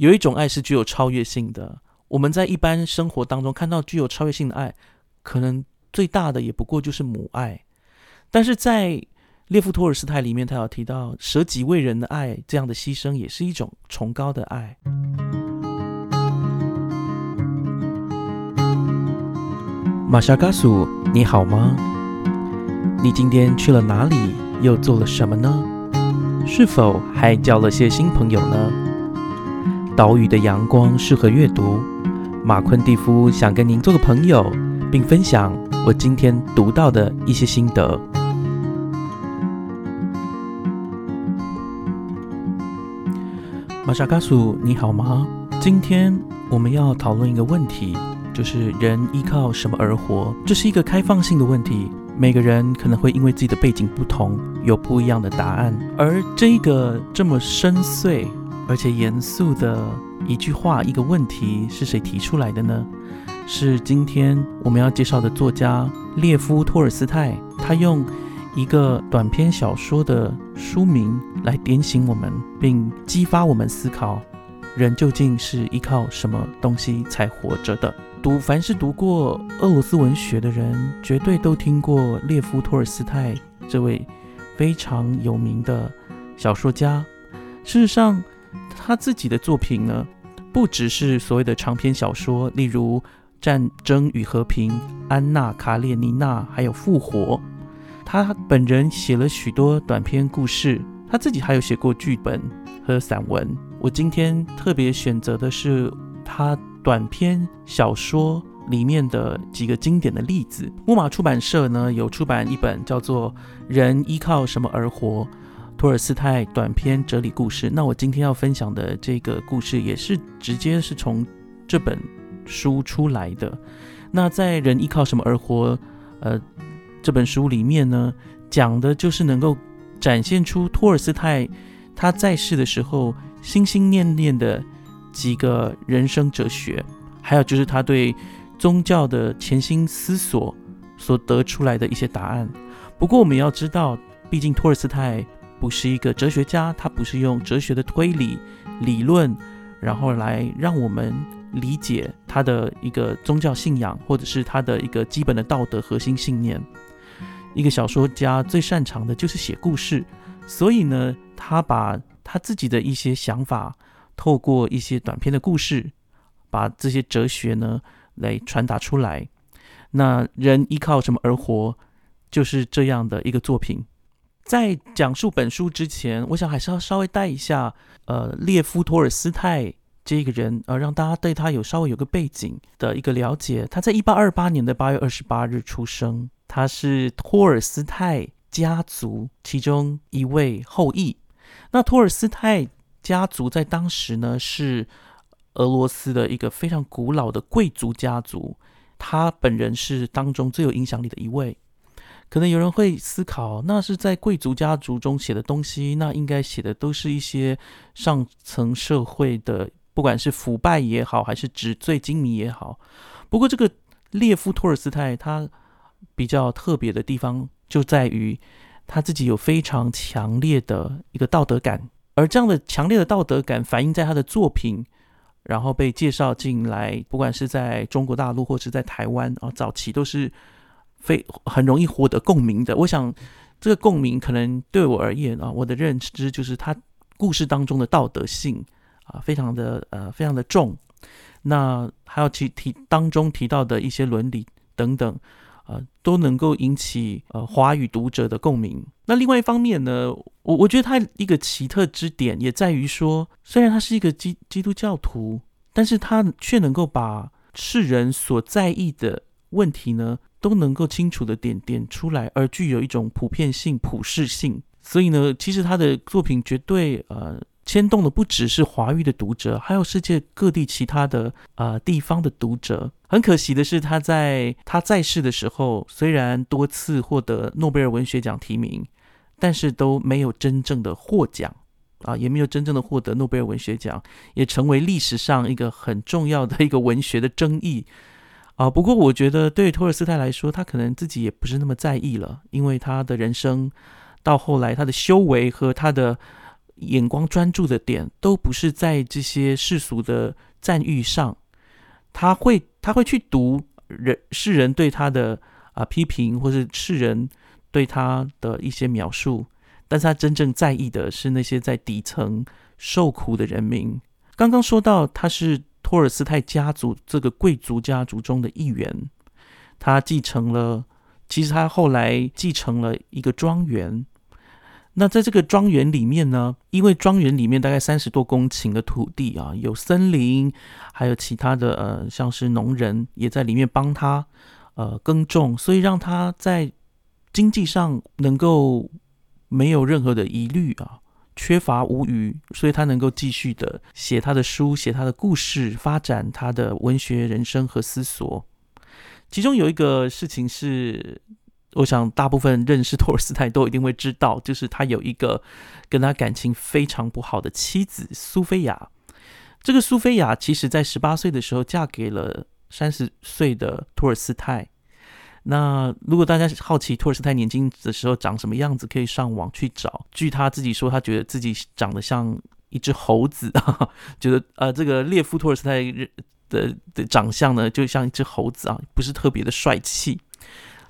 有一种爱是具有超越性的。我们在一般生活当中看到具有超越性的爱，可能最大的也不过就是母爱。但是在列夫·托尔斯泰里面，他有提到舍己为人的爱，这样的牺牲也是一种崇高的爱。玛莎·嘎苏，你好吗？你今天去了哪里？又做了什么呢？是否还交了些新朋友呢？岛屿的阳光适合阅读。马昆蒂夫想跟您做个朋友，并分享我今天读到的一些心得。玛莎·嘎苏，你好吗？今天我们要讨论一个问题，就是人依靠什么而活？这是一个开放性的问题。每个人可能会因为自己的背景不同，有不一样的答案。而这个这么深邃而且严肃的一句话、一个问题，是谁提出来的呢？是今天我们要介绍的作家列夫·托尔斯泰。他用一个短篇小说的书名来点醒我们，并激发我们思考：人究竟是依靠什么东西才活着的？读凡是读过俄罗斯文学的人，绝对都听过列夫·托尔斯泰这位非常有名的小说家。事实上，他自己的作品呢，不只是所谓的长篇小说，例如《战争与和平》《安娜·卡列尼娜》，还有《复活》。他本人写了许多短篇故事，他自己还有写过剧本和散文。我今天特别选择的是他。短篇小说里面的几个经典的例子，木马出版社呢有出版一本叫做《人依靠什么而活》托尔斯泰短篇哲理故事。那我今天要分享的这个故事也是直接是从这本书出来的。那在《人依靠什么而活》呃这本书里面呢，讲的就是能够展现出托尔斯泰他在世的时候心心念念的。几个人生哲学，还有就是他对宗教的潜心思索所得出来的一些答案。不过我们要知道，毕竟托尔斯泰不是一个哲学家，他不是用哲学的推理理论，然后来让我们理解他的一个宗教信仰，或者是他的一个基本的道德核心信念。一个小说家最擅长的就是写故事，所以呢，他把他自己的一些想法。透过一些短篇的故事，把这些哲学呢来传达出来。那人依靠什么而活？就是这样的一个作品。在讲述本书之前，我想还是要稍微带一下，呃，列夫·托尔斯泰这个人，呃，让大家对他有稍微有个背景的一个了解。他在一八二八年的八月二十八日出生，他是托尔斯泰家族其中一位后裔。那托尔斯泰。家族在当时呢是俄罗斯的一个非常古老的贵族家族，他本人是当中最有影响力的一位。可能有人会思考，那是在贵族家族中写的东西，那应该写的都是一些上层社会的，不管是腐败也好，还是纸醉金迷也好。不过，这个列夫·托尔斯泰他比较特别的地方就在于他自己有非常强烈的一个道德感。而这样的强烈的道德感反映在他的作品，然后被介绍进来，不管是在中国大陆或是在台湾啊，早期都是非很容易获得共鸣的。我想，这个共鸣可能对我而言啊，我的认知就是他故事当中的道德性啊，非常的呃，非常的重。那还有其提当中提到的一些伦理等等。呃，都能够引起呃华语读者的共鸣。那另外一方面呢，我我觉得他一个奇特之点也在于说，虽然他是一个基基督教徒，但是他却能够把世人所在意的问题呢，都能够清楚的点点出来，而具有一种普遍性、普适性。所以呢，其实他的作品绝对呃。牵动的不只是华语的读者，还有世界各地其他的呃地方的读者。很可惜的是，他在他在世的时候，虽然多次获得诺贝尔文学奖提名，但是都没有真正的获奖啊，也没有真正的获得诺贝尔文学奖，也成为历史上一个很重要的一个文学的争议啊。不过，我觉得对托尔斯泰来说，他可能自己也不是那么在意了，因为他的人生到后来，他的修为和他的。眼光专注的点都不是在这些世俗的赞誉上，他会他会去读人世人对他的啊批评，或是世人对他的一些描述，但是他真正在意的是那些在底层受苦的人民。刚刚说到他是托尔斯泰家族这个贵族家族中的一员，他继承了，其实他后来继承了一个庄园。那在这个庄园里面呢，因为庄园里面大概三十多公顷的土地啊，有森林，还有其他的呃，像是农人也在里面帮他呃耕种，所以让他在经济上能够没有任何的疑虑啊，缺乏无余，所以他能够继续的写他的书，写他的故事，发展他的文学人生和思索。其中有一个事情是。我想，大部分认识托尔斯泰都一定会知道，就是他有一个跟他感情非常不好的妻子苏菲亚。这个苏菲亚其实在十八岁的时候嫁给了三十岁的托尔斯泰。那如果大家好奇托尔斯泰年轻的时候长什么样子，可以上网去找。据他自己说，他觉得自己长得像一只猴子，觉得呃，这个列夫托尔斯泰的的长相呢，就像一只猴子啊，不是特别的帅气。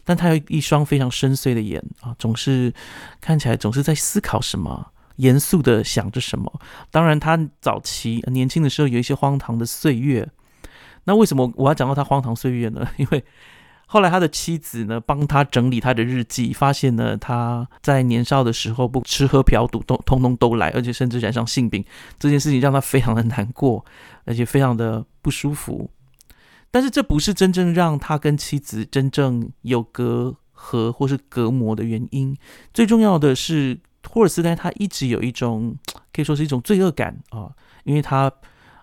但他有一双非常深邃的眼啊，总是看起来总是在思考什么，严肃的想着什么。当然，他早期年轻的时候有一些荒唐的岁月。那为什么我要讲到他荒唐岁月呢？因为后来他的妻子呢帮他整理他的日记，发现呢他在年少的时候不吃喝嫖赌都通通都来，而且甚至染上性病。这件事情让他非常的难过，而且非常的不舒服。但是这不是真正让他跟妻子真正有隔阂或是隔膜的原因。最重要的是，托尔斯泰他一直有一种可以说是一种罪恶感啊，因为他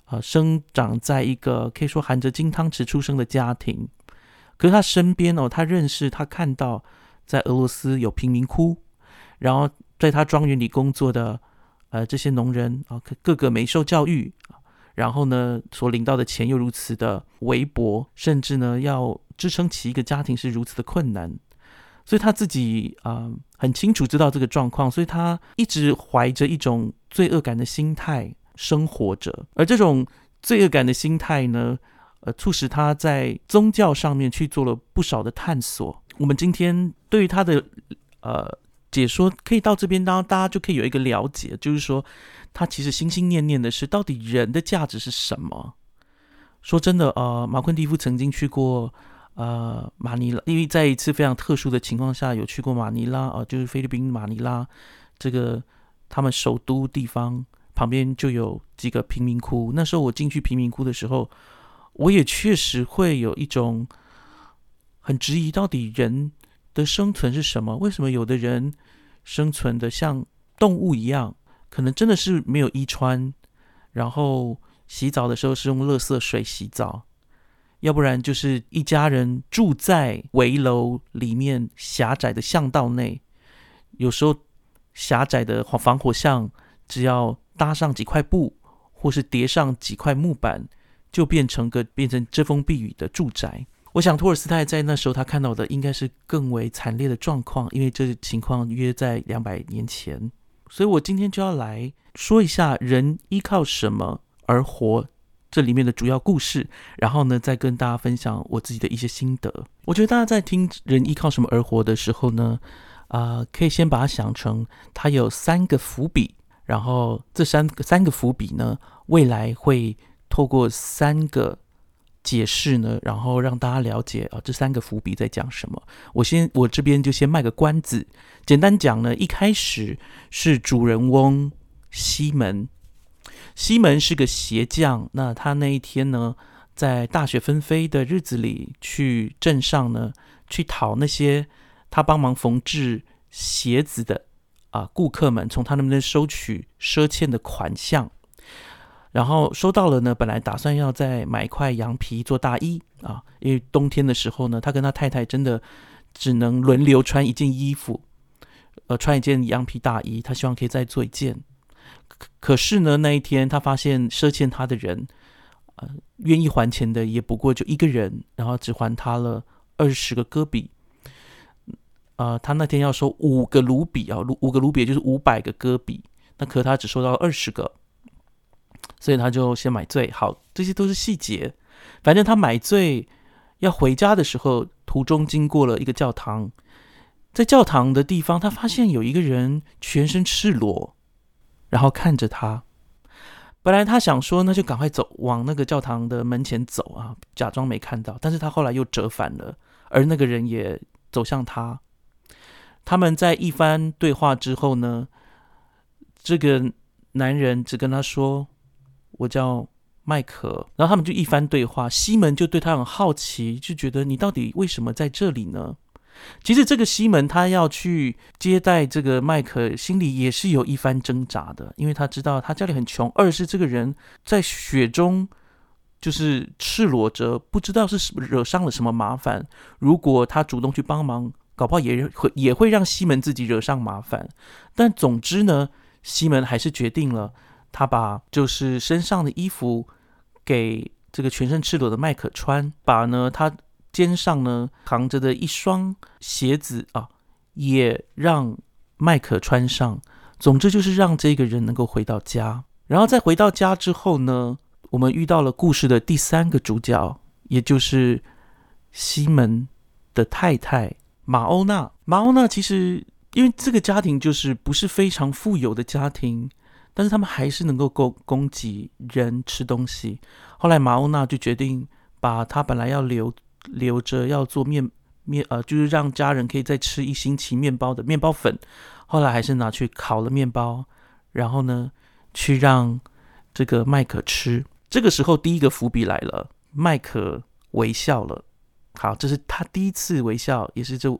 呃生长在一个可以说含着金汤匙出生的家庭，可是他身边哦，他认识他看到在俄罗斯有贫民窟，然后在他庄园里工作的呃这些农人啊，个个没受教育。然后呢，所领到的钱又如此的微薄，甚至呢，要支撑起一个家庭是如此的困难，所以他自己啊很清楚知道这个状况，所以他一直怀着一种罪恶感的心态生活着。而这种罪恶感的心态呢，呃，促使他在宗教上面去做了不少的探索。我们今天对于他的呃解说，可以到这边，当大家就可以有一个了解，就是说。他其实心心念念的是，到底人的价值是什么？说真的，呃，马昆蒂夫曾经去过呃马尼拉，因为在一次非常特殊的情况下，有去过马尼拉啊，就是菲律宾马尼拉这个他们首都地方旁边就有几个贫民窟。那时候我进去贫民窟的时候，我也确实会有一种很质疑，到底人的生存是什么？为什么有的人生存的像动物一样？可能真的是没有衣穿，然后洗澡的时候是用垃圾水洗澡，要不然就是一家人住在围楼里面狭窄的巷道内，有时候狭窄的防火巷，只要搭上几块布或是叠上几块木板，就变成个变成遮风避雨的住宅。我想托尔斯泰在那时候他看到的应该是更为惨烈的状况，因为这情况约在两百年前。所以，我今天就要来说一下人依靠什么而活这里面的主要故事，然后呢，再跟大家分享我自己的一些心得。我觉得大家在听人依靠什么而活的时候呢，啊，可以先把它想成它有三个伏笔，然后这三个三个伏笔呢，未来会透过三个。解释呢，然后让大家了解啊，这三个伏笔在讲什么。我先，我这边就先卖个关子。简单讲呢，一开始是主人翁西门，西门是个鞋匠。那他那一天呢，在大雪纷飞的日子里，去镇上呢，去讨那些他帮忙缝制鞋子的啊顾客们，从他那边收取赊欠的款项。然后收到了呢，本来打算要再买一块羊皮做大衣啊，因为冬天的时候呢，他跟他太太真的只能轮流穿一件衣服，呃，穿一件羊皮大衣，他希望可以再做一件。可是呢，那一天他发现赊欠他的人，呃，愿意还钱的也不过就一个人，然后只还他了二十个戈比。呃，他那天要收五个卢比啊，卢五个卢比就是五百个戈比。那可他只收到了二十个，所以他就先买醉。好，这些都是细节。反正他买醉要回家的时候，途中经过了一个教堂，在教堂的地方，他发现有一个人全身赤裸，然后看着他。本来他想说，那就赶快走，往那个教堂的门前走啊，假装没看到。但是他后来又折返了，而那个人也走向他。他们在一番对话之后呢，这个男人只跟他说：“我叫麦克。”然后他们就一番对话。西门就对他很好奇，就觉得你到底为什么在这里呢？其实这个西门他要去接待这个麦克，心里也是有一番挣扎的，因为他知道他家里很穷，二是这个人在雪中就是赤裸着，不知道是惹上了什么麻烦。如果他主动去帮忙，搞不好也会也会让西门自己惹上麻烦。但总之呢，西门还是决定了，他把就是身上的衣服给这个全身赤裸的麦克穿，把呢他。肩上呢扛着的一双鞋子啊，也让麦克穿上。总之就是让这个人能够回到家。然后在回到家之后呢，我们遇到了故事的第三个主角，也就是西门的太太马欧娜。马欧娜其实因为这个家庭就是不是非常富有的家庭，但是他们还是能够供供给人吃东西。后来马欧娜就决定把他本来要留。留着要做面面呃，就是让家人可以再吃一星期面包的面包粉，后来还是拿去烤了面包，然后呢，去让这个麦克吃。这个时候，第一个伏笔来了，麦克微笑了。好，这是他第一次微笑，也是这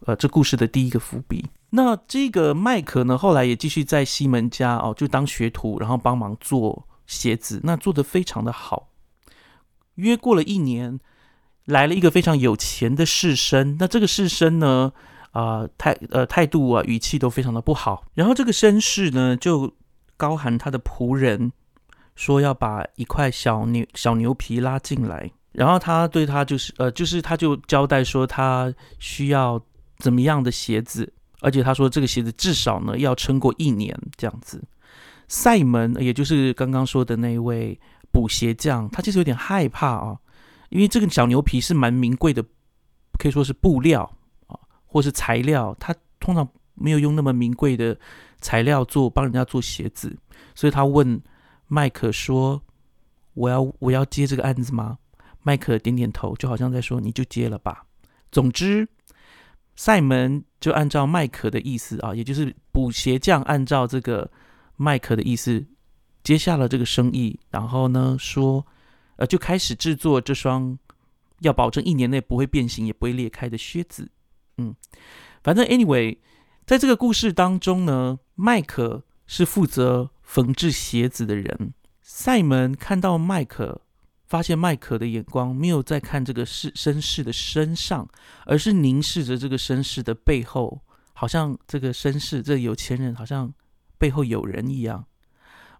呃这故事的第一个伏笔。那这个麦克呢，后来也继续在西门家哦，就当学徒，然后帮忙做鞋子，那做的非常的好。约过了一年。来了一个非常有钱的士绅，那这个士绅呢，啊态呃态度啊语气都非常的不好。然后这个绅士呢就高喊他的仆人说要把一块小牛小牛皮拉进来，然后他对他就是呃就是他就交代说他需要怎么样的鞋子，而且他说这个鞋子至少呢要撑过一年这样子。塞门也就是刚刚说的那位补鞋匠，他其实有点害怕啊。因为这个小牛皮是蛮名贵的，可以说是布料啊，或是材料。他通常没有用那么名贵的材料做帮人家做鞋子，所以他问麦克说：“我要我要接这个案子吗？”麦克点点头，就好像在说：“你就接了吧。”总之，塞门就按照麦克的意思啊，也就是补鞋匠按照这个麦克的意思接下了这个生意，然后呢说。呃，就开始制作这双要保证一年内不会变形也不会裂开的靴子。嗯，反正 anyway，在这个故事当中呢，麦克是负责缝制鞋子的人。塞门看到麦克，发现麦克的眼光没有在看这个士绅士的身上，而是凝视着这个绅士的背后，好像这个绅士这有钱人好像背后有人一样。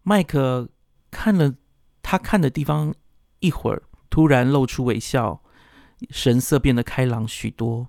麦克看了他看的地方。一会儿，突然露出微笑，神色变得开朗许多。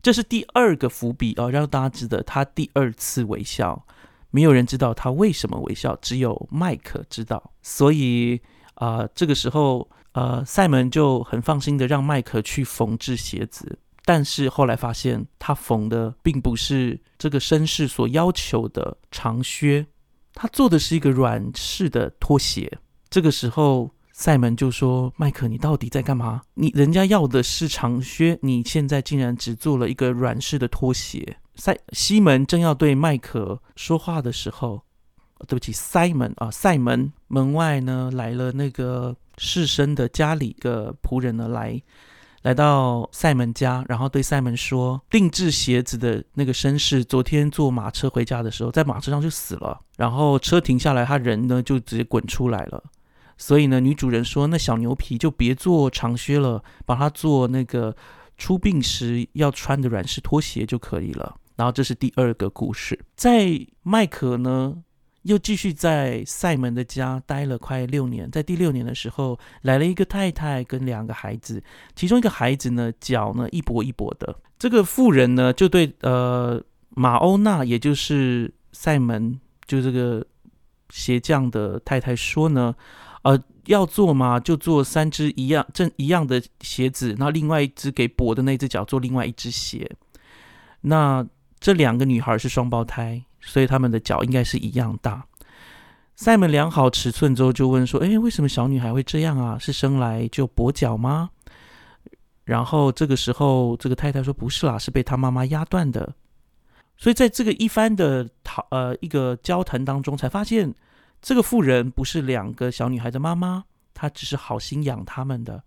这是第二个伏笔哦，让大家知道他第二次微笑。没有人知道他为什么微笑，只有麦克知道。所以啊，这个时候，呃，塞门就很放心的让麦克去缝制鞋子。但是后来发现，他缝的并不是这个绅士所要求的长靴，他做的是一个软式的拖鞋。这个时候。塞门就说：“麦克，你到底在干嘛？你人家要的是长靴，你现在竟然只做了一个软式的拖鞋。”塞西门正要对麦克说话的时候，对不起，塞门啊，塞门门外呢来了那个士绅的家里个仆人呢来来到塞门家，然后对塞门说：“定制鞋子的那个绅士昨天坐马车回家的时候，在马车上就死了，然后车停下来，他人呢就直接滚出来了。”所以呢，女主人说：“那小牛皮就别做长靴了，把它做那个出殡时要穿的软式拖鞋就可以了。”然后这是第二个故事。在麦克呢，又继续在塞门的家待了快六年。在第六年的时候，来了一个太太跟两个孩子，其中一个孩子呢，脚呢一跛一跛的。这个妇人呢，就对呃马欧娜，也就是塞门就这个鞋匠的太太说呢，呃，要做嘛，就做三只一样正一样的鞋子，那另外一只给跛的那只脚做另外一只鞋。那这两个女孩是双胞胎，所以他们的脚应该是一样大。塞门量好尺寸之后，就问说：“哎，为什么小女孩会这样啊？是生来就跛脚吗？”然后这个时候，这个太太说：“不是啦，是被她妈妈压断的。”所以在这个一番的讨呃一个交谈当中，才发现这个妇人不是两个小女孩的妈妈，她只是好心养他们的。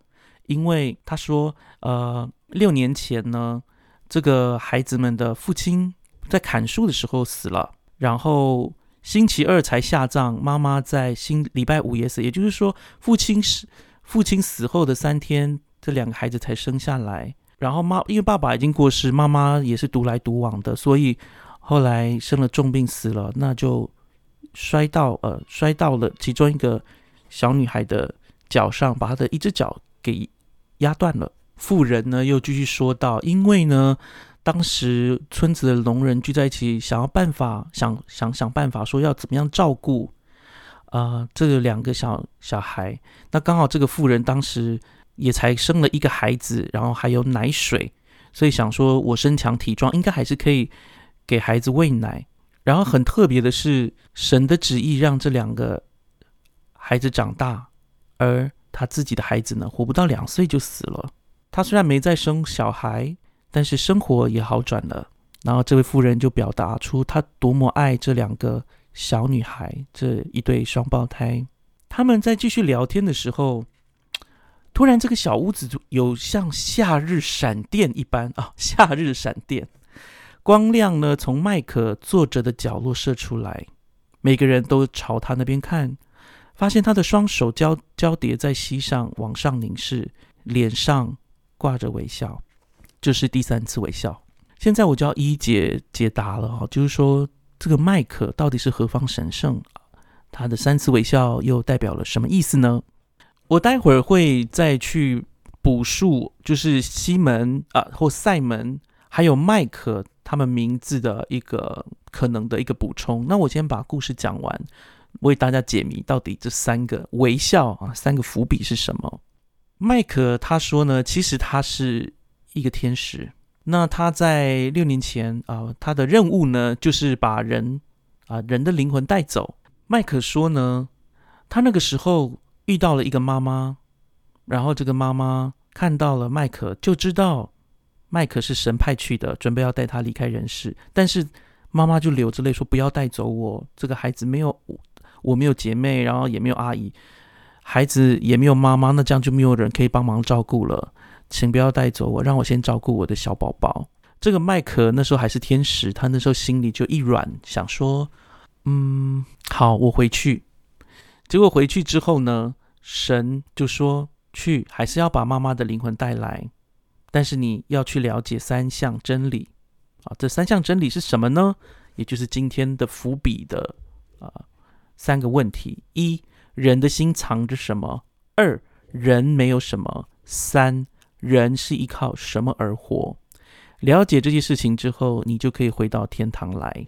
因为她说：“呃，六年前呢，这个孩子们的父亲在砍树的时候死了，然后。”星期二才下葬，妈妈在星礼拜五也死，也就是说，父亲死父亲死后的三天，这两个孩子才生下来。然后妈因为爸爸已经过世，妈妈也是独来独往的，所以后来生了重病死了，那就摔到呃摔到了其中一个小女孩的脚上，把她的一只脚给压断了。妇人呢又继续说道：“因为呢。”当时村子的聋人聚在一起，想要办法，想想想办法，说要怎么样照顾啊这两个小小孩。那刚好这个妇人当时也才生了一个孩子，然后还有奶水，所以想说我身强体壮，应该还是可以给孩子喂奶。然后很特别的是，神的旨意让这两个孩子长大，而他自己的孩子呢，活不到两岁就死了。他虽然没再生小孩。但是生活也好转了，然后这位妇人就表达出她多么爱这两个小女孩，这一对双胞胎。他们在继续聊天的时候，突然这个小屋子有像夏日闪电一般啊，夏日闪电，光亮呢从麦克坐着的角落射出来，每个人都朝他那边看，发现他的双手交交叠在膝上，往上凝视，脸上挂着微笑。这是第三次微笑。现在我就要一一解解答了哈，就是说这个麦克到底是何方神圣？他的三次微笑又代表了什么意思呢？我待会儿会再去补述，就是西门啊或塞门还有麦克他们名字的一个可能的一个补充。那我先把故事讲完，为大家解谜，到底这三个微笑啊，三个伏笔是什么？麦克他说呢，其实他是。一个天使，那他在六年前啊，他的任务呢就是把人啊人的灵魂带走。麦克说呢，他那个时候遇到了一个妈妈，然后这个妈妈看到了麦克，就知道麦克是神派去的，准备要带他离开人世。但是妈妈就流着泪说：“不要带走我，这个孩子没有我没有姐妹，然后也没有阿姨，孩子也没有妈妈，那这样就没有人可以帮忙照顾了。”请不要带走我，让我先照顾我的小宝宝。这个麦克那时候还是天使，他那时候心里就一软，想说：“嗯，好，我回去。”结果回去之后呢，神就说：“去，还是要把妈妈的灵魂带来，但是你要去了解三项真理啊！这三项真理是什么呢？也就是今天的伏笔的啊三个问题：一，人的心藏着什么；二，人没有什么；三。”人是依靠什么而活？了解这些事情之后，你就可以回到天堂来。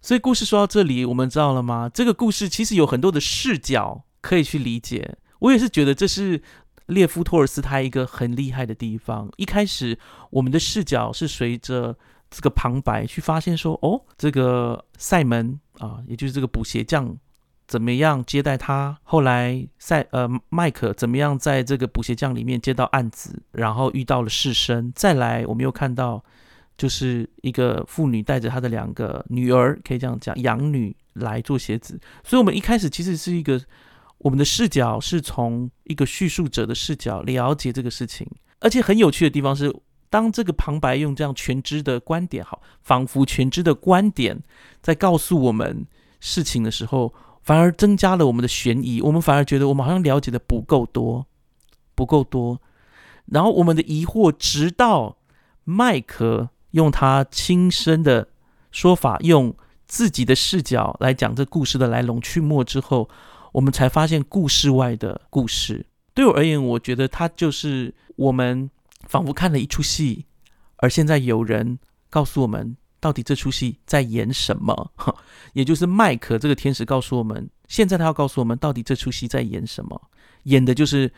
所以故事说到这里，我们知道了吗？这个故事其实有很多的视角可以去理解。我也是觉得这是列夫·托尔斯泰一个很厉害的地方。一开始，我们的视角是随着这个旁白去发现说，哦，这个塞门啊，也就是这个补鞋匠。怎么样接待他？后来赛呃麦克怎么样在这个补鞋匠里面接到案子，然后遇到了士绅。再来，我们又看到就是一个妇女带着她的两个女儿，可以这样讲养女来做鞋子。所以，我们一开始其实是一个我们的视角是从一个叙述者的视角了解这个事情。而且很有趣的地方是，当这个旁白用这样全知的观点，好，仿佛全知的观点在告诉我们事情的时候。反而增加了我们的悬疑，我们反而觉得我们好像了解的不够多，不够多。然后我们的疑惑，直到麦克用他亲身的说法，用自己的视角来讲这故事的来龙去脉之后，我们才发现故事外的故事。对我而言，我觉得他就是我们仿佛看了一出戏，而现在有人告诉我们到底这出戏在演什么。也就是麦克这个天使告诉我们，现在他要告诉我们，到底这出戏在演什么？演的就是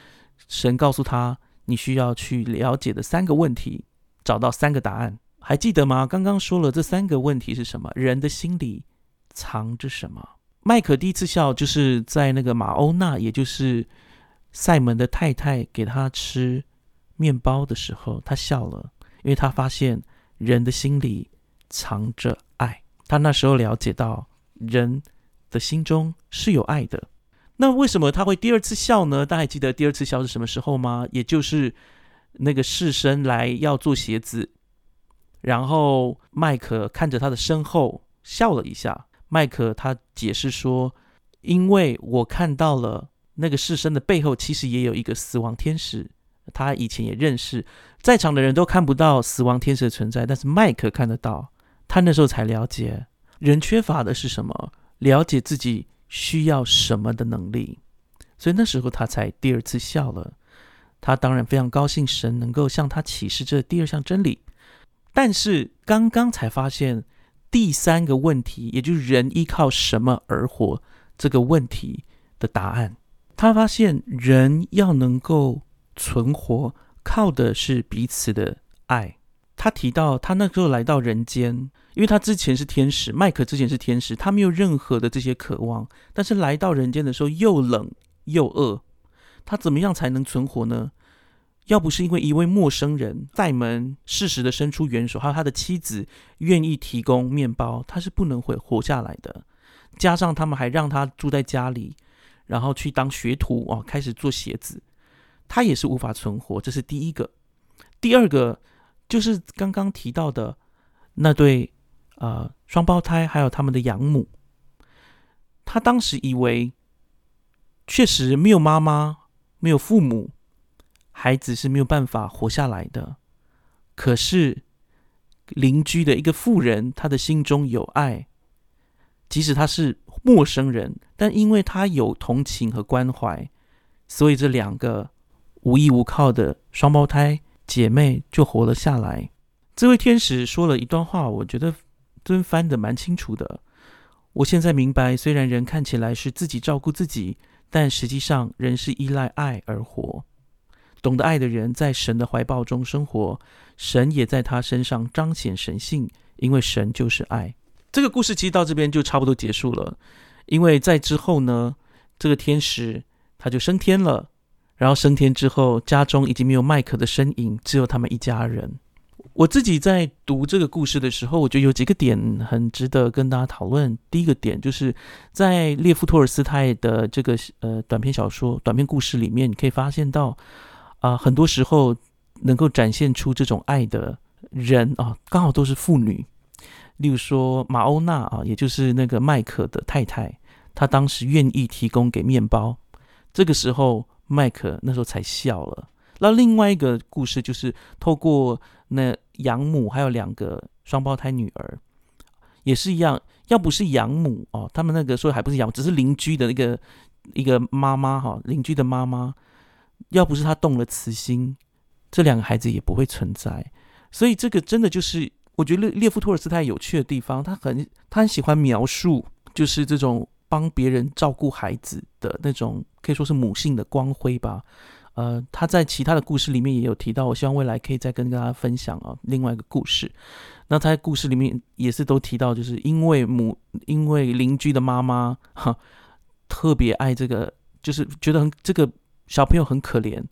神告诉他，你需要去了解的三个问题，找到三个答案。还记得吗？刚刚说了这三个问题是什么？人的心里藏着什么？麦克第一次笑，就是在那个马欧娜，也就是塞门的太太给他吃面包的时候，他笑了，因为他发现人的心里藏着爱。他那时候了解到人的心中是有爱的。那为什么他会第二次笑呢？大家还记得第二次笑是什么时候吗？也就是那个士绅来要做鞋子。然后麦克看着他的身后笑了一下。麦克他解释说：“因为我看到了那个士绅的背后，其实也有一个死亡天使。他以前也认识，在场的人都看不到死亡天使的存在，但是麦克看得到。他那时候才了解，人缺乏的是什么？了解自己需要什么的能力。所以那时候他才第二次笑了。他当然非常高兴，神能够向他启示这第二项真理。”但是刚刚才发现第三个问题，也就是人依靠什么而活这个问题的答案。他发现人要能够存活，靠的是彼此的爱。他提到他那时候来到人间，因为他之前是天使，麦克之前是天使，他没有任何的这些渴望。但是来到人间的时候，又冷又饿，他怎么样才能存活呢？要不是因为一位陌生人在门适时的伸出援手，还有他的妻子愿意提供面包，他是不能会活下来的。加上他们还让他住在家里，然后去当学徒哦，开始做鞋子，他也是无法存活。这是第一个。第二个就是刚刚提到的那对呃双胞胎，还有他们的养母。他当时以为确实没有妈妈，没有父母。孩子是没有办法活下来的，可是邻居的一个妇人，他的心中有爱，即使他是陌生人，但因为他有同情和关怀，所以这两个无依无靠的双胞胎姐妹就活了下来。这位天使说了一段话，我觉得真翻得蛮清楚的。我现在明白，虽然人看起来是自己照顾自己，但实际上人是依赖爱而活。懂得爱的人在神的怀抱中生活，神也在他身上彰显神性，因为神就是爱。这个故事其实到这边就差不多结束了，因为在之后呢，这个天使他就升天了，然后升天之后，家中已经没有麦克的身影，只有他们一家人。我自己在读这个故事的时候，我觉得有几个点很值得跟大家讨论。第一个点就是在列夫托尔斯泰的这个呃短篇小说、短篇故事里面，你可以发现到。啊，很多时候能够展现出这种爱的人啊，刚好都是妇女。例如说马欧娜啊，也就是那个麦克的太太，她当时愿意提供给面包，这个时候麦克那时候才笑了。那另外一个故事就是透过那养母还有两个双胞胎女儿，也是一样，要不是养母哦，他们那个时候还不是养，只是邻居的那个一个妈妈哈，邻居的妈妈。要不是他动了慈心，这两个孩子也不会存在。所以这个真的就是我觉得列夫托尔斯泰有趣的地方，他很他很喜欢描述，就是这种帮别人照顾孩子的那种，可以说是母性的光辉吧。呃，他在其他的故事里面也有提到，我希望未来可以再跟大家分享啊。另外一个故事，那他在故事里面也是都提到，就是因为母因为邻居的妈妈哈特别爱这个，就是觉得很这个。小朋友很可怜，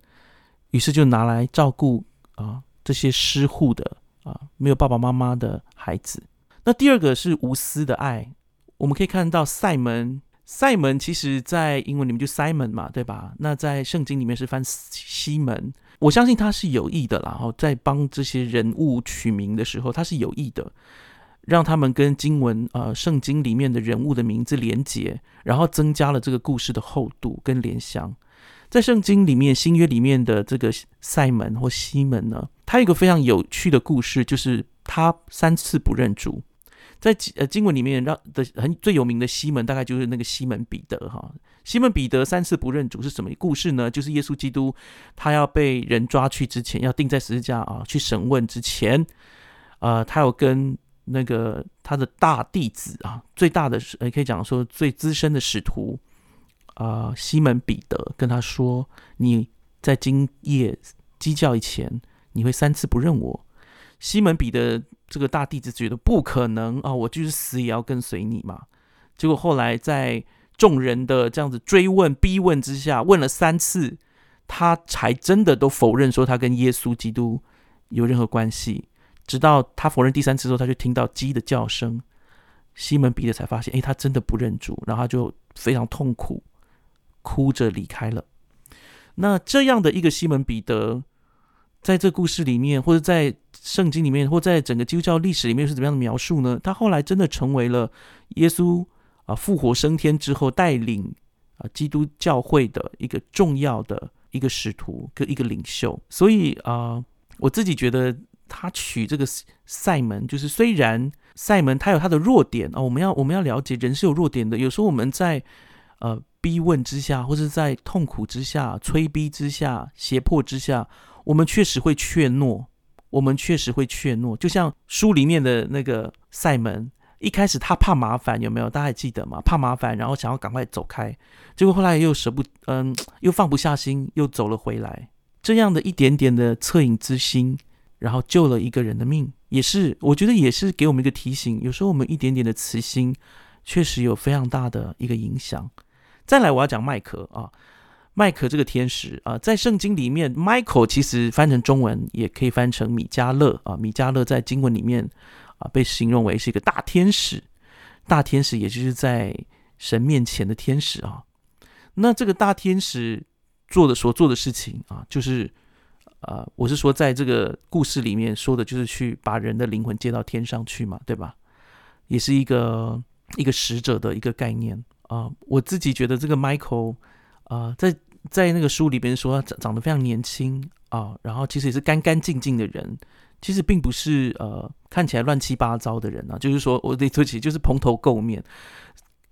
于是就拿来照顾啊这些失户的啊没有爸爸妈妈的孩子。那第二个是无私的爱，我们可以看到塞门，塞门其实在英文里面就 Simon 嘛，对吧？那在圣经里面是翻西门，我相信他是有意的啦。然后在帮这些人物取名的时候，他是有意的，让他们跟经文呃圣经里面的人物的名字连结，然后增加了这个故事的厚度跟联想。在圣经里面，新约里面的这个塞门或西门呢，他有一个非常有趣的故事，就是他三次不认主。在呃经文里面，让的很最有名的西门，大概就是那个西门彼得哈。西门彼得三次不认主是什么故事呢？就是耶稣基督他要被人抓去之前，要钉在十字架啊，去审问之前，呃，他有跟那个他的大弟子啊，最大的呃可以讲说最资深的使徒啊，西门彼得跟他说：“你在今夜鸡叫以前，你会三次不认我。”西门彼得这个大弟子觉得不可能啊，我就是死也要跟随你嘛。结果后来在众人的这样子追问逼问之下，问了三次，他才真的都否认说他跟耶稣基督有任何关系。直到他否认第三次之后，他就听到鸡的叫声，西门彼得才发现，哎，他真的不认主，然后他就非常痛苦，哭着离开了。那这样的一个西门彼得，在这故事里面，或者在圣经里面，或在整个基督教历史里面是怎么样的描述呢？他后来真的成为了耶稣啊复活升天之后带领啊基督教会的一个重要的一个使徒跟一个领袖。所以啊，我自己觉得。他取这个塞门，就是虽然塞门他有他的弱点啊，我们要我们要了解人是有弱点的。有时候我们在呃逼问之下，或者在痛苦之下、催逼之下、胁迫之下，我们确实会怯懦，我们确实会怯懦。就像书里面的那个塞门，一开始他怕麻烦，有没有？大家还记得吗？怕麻烦，然后想要赶快走开，结果后来又舍不嗯，又放不下心，又走了回来。这样的一点点的恻隐之心。然后救了一个人的命，也是我觉得也是给我们一个提醒。有时候我们一点点的慈心，确实有非常大的一个影响。再来，我要讲麦克啊，麦克这个天使啊，在圣经里面，Michael 其实翻成中文也可以翻成米迦勒啊。米迦勒在经文里面啊，被形容为是一个大天使，大天使也就是在神面前的天使啊。那这个大天使做的所做的事情啊，就是。啊，我是说，在这个故事里面说的，就是去把人的灵魂接到天上去嘛，对吧？也是一个一个使者的一个概念啊。我自己觉得这个 Michael 啊，在在那个书里边说他长长得非常年轻啊，然后其实也是干干净净的人，其实并不是呃看起来乱七八糟的人啊。就是说我得说起，就是蓬头垢面。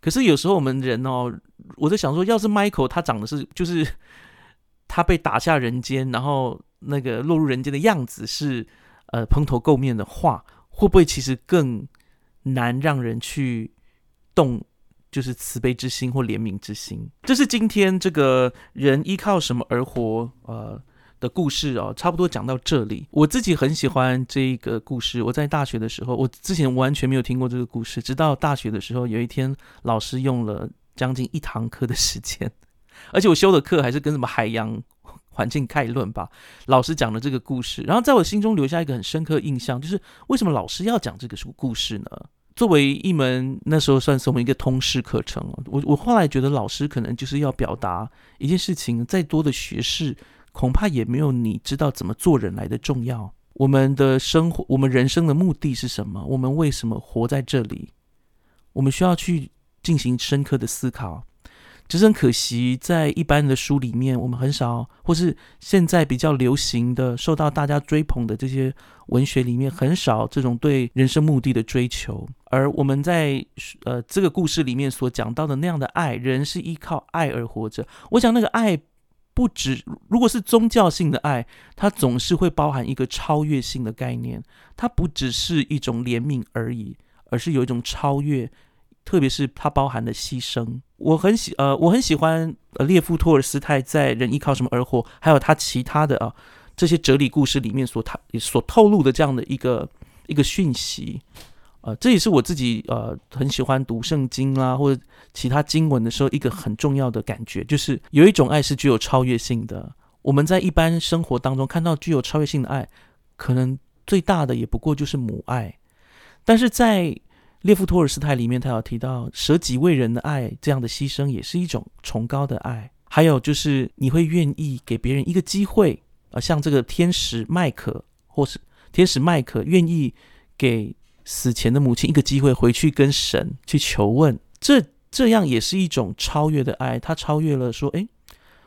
可是有时候我们人哦，我在想说，要是 Michael 他长得是，就是他被打下人间，然后。那个落入人间的样子是，呃，蓬头垢面的话，会不会其实更难让人去动，就是慈悲之心或怜悯之心？这是今天这个人依靠什么而活，呃的故事哦，差不多讲到这里。我自己很喜欢这一个故事。我在大学的时候，我之前完全没有听过这个故事，直到大学的时候，有一天老师用了将近一堂课的时间，而且我修的课还是跟什么海洋。环境概论吧，老师讲的这个故事，然后在我心中留下一个很深刻印象，就是为什么老师要讲这个故故事呢？作为一门那时候算是我们一个通识课程我我后来觉得老师可能就是要表达一件事情，再多的学识恐怕也没有你知道怎么做人来的重要。我们的生活，我们人生的目的是什么？我们为什么活在这里？我们需要去进行深刻的思考。只是很可惜，在一般的书里面，我们很少，或是现在比较流行的、受到大家追捧的这些文学里面，很少这种对人生目的的追求。而我们在呃这个故事里面所讲到的那样的爱，人是依靠爱而活着。我想那个爱不止，如果是宗教性的爱，它总是会包含一个超越性的概念，它不只是一种怜悯而已，而是有一种超越。特别是它包含的牺牲，我很喜呃，我很喜欢呃列夫托尔斯泰在《人依靠什么而活》，还有他其他的啊这些哲理故事里面所他所透露的这样的一个一个讯息，呃，这也是我自己呃很喜欢读圣经啦或者其他经文的时候一个很重要的感觉，就是有一种爱是具有超越性的。我们在一般生活当中看到具有超越性的爱，可能最大的也不过就是母爱，但是在列夫·托尔斯泰里面，他有提到舍己为人的爱，这样的牺牲也是一种崇高的爱。还有就是，你会愿意给别人一个机会，啊，像这个天使麦克，或是天使麦克，愿意给死前的母亲一个机会，回去跟神去求问。这这样也是一种超越的爱。他超越了说，哎，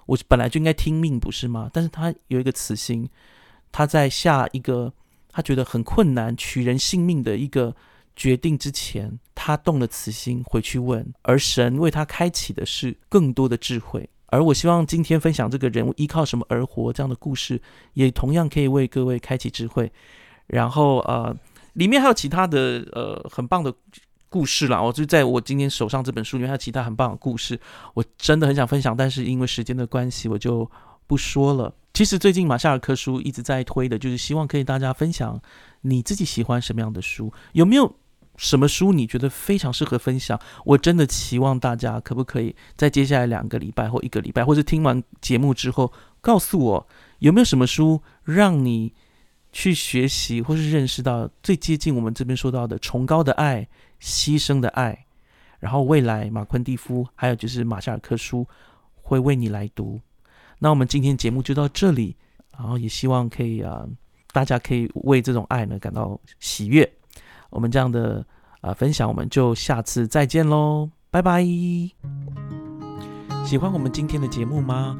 我本来就应该听命，不是吗？但是他有一个慈心，他在下一个他觉得很困难取人性命的一个。决定之前，他动了慈心回去问，而神为他开启的是更多的智慧。而我希望今天分享这个人物依靠什么而活这样的故事，也同样可以为各位开启智慧。然后呃，里面还有其他的呃很棒的故事啦。我就在我今天手上这本书里面还有其他很棒的故事，我真的很想分享，但是因为时间的关系，我就不说了。其实最近马夏尔克书一直在推的，就是希望可以大家分享你自己喜欢什么样的书，有没有什么书你觉得非常适合分享？我真的期望大家可不可以在接下来两个礼拜或一个礼拜，或者听完节目之后，告诉我有没有什么书让你去学习，或是认识到最接近我们这边说到的崇高的爱、牺牲的爱，然后未来马昆蒂夫还有就是马夏尔克书会为你来读。那我们今天节目就到这里，然后也希望可以啊，大家可以为这种爱呢感到喜悦。我们这样的啊分享，我们就下次再见喽，拜拜。喜欢我们今天的节目吗？